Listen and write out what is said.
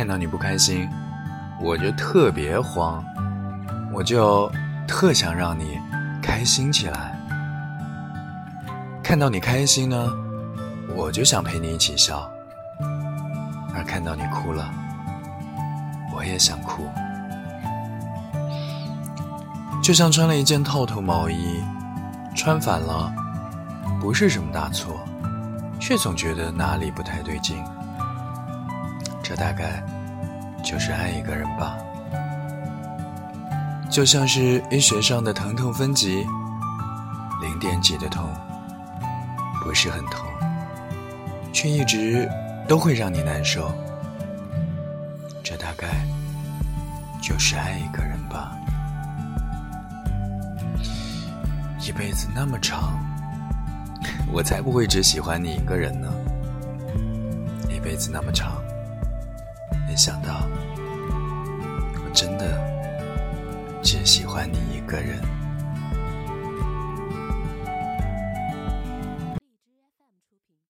看到你不开心，我就特别慌，我就特想让你开心起来。看到你开心呢，我就想陪你一起笑；而看到你哭了，我也想哭。就像穿了一件套头毛衣，穿反了，不是什么大错，却总觉得哪里不太对劲。这大概就是爱一个人吧。就像是医学上的疼痛分级，零点几的痛不是很痛，却一直都会让你难受。这大概就是爱一个人吧。一辈子那么长，我才不会只喜欢你一个人呢。一辈子那么长，没想到我真的只喜欢你一个人。